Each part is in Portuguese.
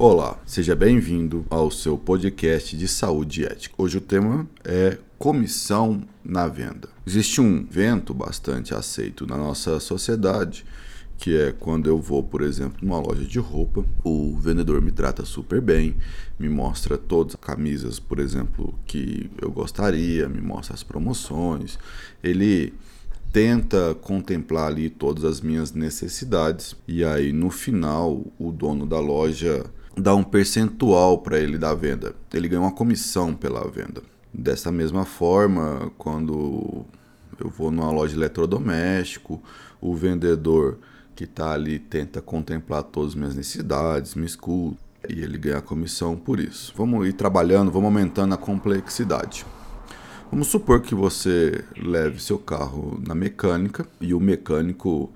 Olá, seja bem-vindo ao seu podcast de saúde ética. Hoje o tema é comissão na venda. Existe um vento bastante aceito na nossa sociedade, que é quando eu vou, por exemplo, numa loja de roupa, o vendedor me trata super bem, me mostra todas as camisas, por exemplo, que eu gostaria, me mostra as promoções, ele tenta contemplar ali todas as minhas necessidades e aí no final o dono da loja dá um percentual para ele da venda. Ele ganha uma comissão pela venda. Dessa mesma forma, quando eu vou numa loja de eletrodoméstico, o vendedor que está ali tenta contemplar todas as minhas necessidades, me escuta e ele ganha comissão por isso. Vamos ir trabalhando, vamos aumentando a complexidade. Vamos supor que você leve seu carro na mecânica e o mecânico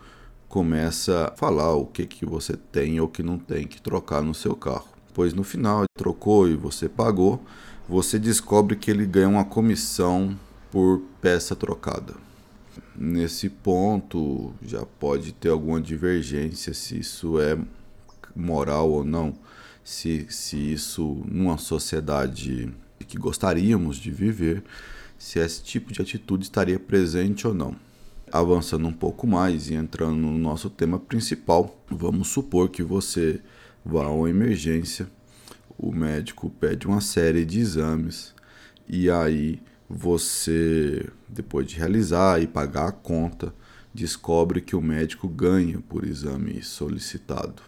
começa a falar o que, que você tem ou que não tem que trocar no seu carro. Pois no final, trocou e você pagou, você descobre que ele ganha uma comissão por peça trocada. Nesse ponto, já pode ter alguma divergência se isso é moral ou não, se, se isso, numa sociedade que gostaríamos de viver, se esse tipo de atitude estaria presente ou não. Avançando um pouco mais e entrando no nosso tema principal, vamos supor que você vá a uma emergência, o médico pede uma série de exames e aí você, depois de realizar e pagar a conta, descobre que o médico ganha por exame solicitado.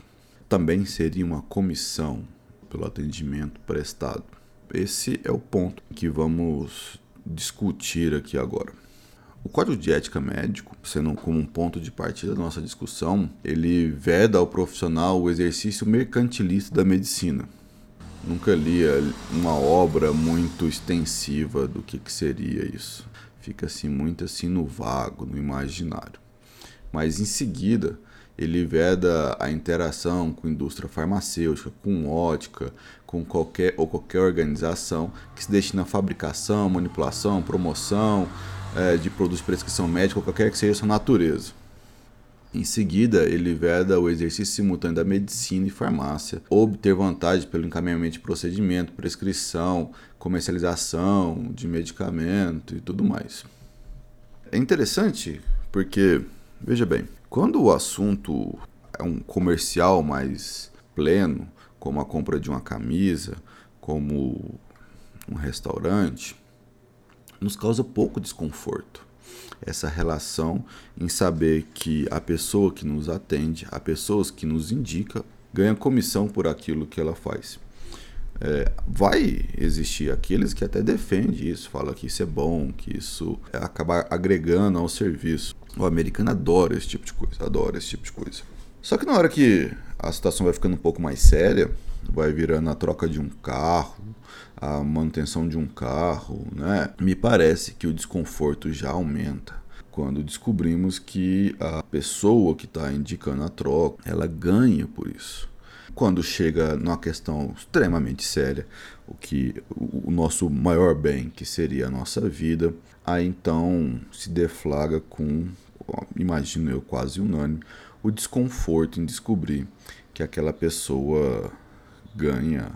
Também seria uma comissão pelo atendimento prestado. Esse é o ponto que vamos discutir aqui agora. O Código de Ética Médico, sendo como um ponto de partida da nossa discussão, ele veda ao profissional o exercício mercantilista da medicina. Nunca li uma obra muito extensiva do que, que seria isso. Fica assim muito assim no vago, no imaginário. Mas em seguida, ele veda a interação com indústria farmacêutica, com ótica, com qualquer ou qualquer organização que se destina à fabricação, manipulação, promoção, é, de produtos de prescrição médica, qualquer que seja sua natureza. Em seguida, ele veda o exercício simultâneo da medicina e farmácia, obter vantagem pelo encaminhamento de procedimento, prescrição, comercialização de medicamento e tudo mais. É interessante porque, veja bem, quando o assunto é um comercial mais pleno, como a compra de uma camisa, como um restaurante, nos causa pouco desconforto. Essa relação em saber que a pessoa que nos atende, a pessoa que nos indica, ganha comissão por aquilo que ela faz. É, vai existir aqueles que até defendem isso, fala que isso é bom, que isso acaba agregando ao serviço. O americano adora esse tipo de coisa, adora esse tipo de coisa. Só que na hora que a situação vai ficando um pouco mais séria, vai virando a troca de um carro, a manutenção de um carro, né? Me parece que o desconforto já aumenta quando descobrimos que a pessoa que está indicando a troca, ela ganha por isso. Quando chega numa questão extremamente séria, o que o nosso maior bem, que seria a nossa vida, aí então se deflaga com, imagino eu quase unânime, o desconforto em descobrir que aquela pessoa ganha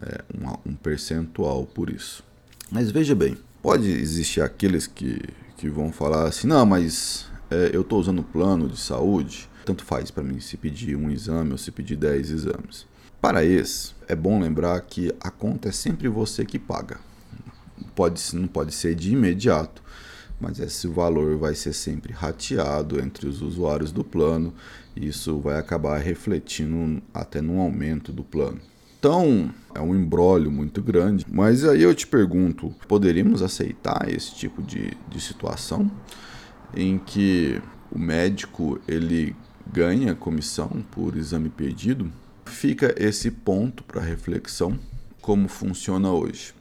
é, um, um percentual por isso. Mas veja bem, pode existir aqueles que, que vão falar assim, não, mas é, eu estou usando plano de saúde, tanto faz para mim se pedir um exame ou se pedir 10 exames. Para esse, é bom lembrar que a conta é sempre você que paga. Pode, não pode ser de imediato, mas esse valor vai ser sempre rateado entre os usuários do plano e isso vai acabar refletindo até no aumento do plano. Então, é um embrólio muito grande. Mas aí eu te pergunto: poderíamos aceitar esse tipo de, de situação em que o médico ele ganha comissão por exame pedido? Fica esse ponto para reflexão como funciona hoje.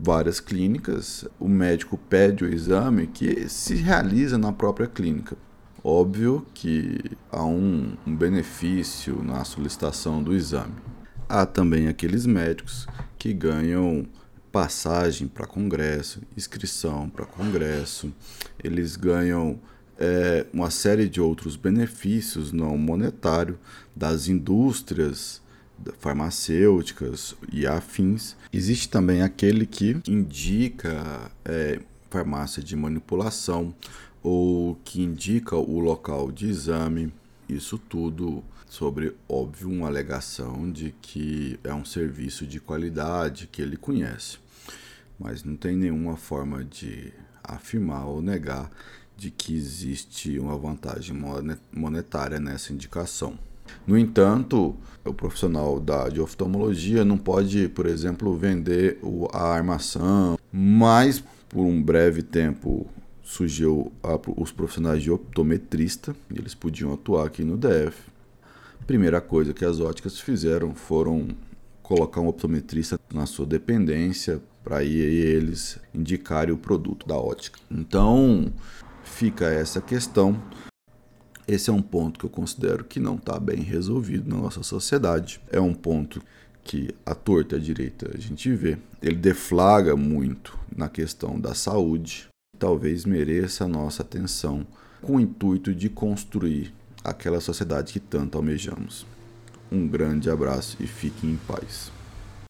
Várias clínicas, o médico pede o exame que se realiza na própria clínica. Óbvio que há um, um benefício na solicitação do exame. Há também aqueles médicos que ganham passagem para congresso, inscrição para congresso, eles ganham é, uma série de outros benefícios não monetários das indústrias farmacêuticas e afins. Existe também aquele que indica é, farmácia de manipulação ou que indica o local de exame. Isso tudo sobre, óbvio, uma alegação de que é um serviço de qualidade que ele conhece. Mas não tem nenhuma forma de afirmar ou negar de que existe uma vantagem monetária nessa indicação. No entanto, o profissional da, de oftalmologia não pode, por exemplo, vender a armação, mas por um breve tempo surgiu a, os profissionais de optometrista, e eles podiam atuar aqui no DF. Primeira coisa que as óticas fizeram foram colocar um optometrista na sua dependência para eles indicarem o produto da ótica. Então, fica essa questão. Esse é um ponto que eu considero que não está bem resolvido na nossa sociedade. É um ponto que a torta e a direita a gente vê. Ele deflaga muito na questão da saúde. Talvez mereça a nossa atenção com o intuito de construir aquela sociedade que tanto almejamos. Um grande abraço e fiquem em paz.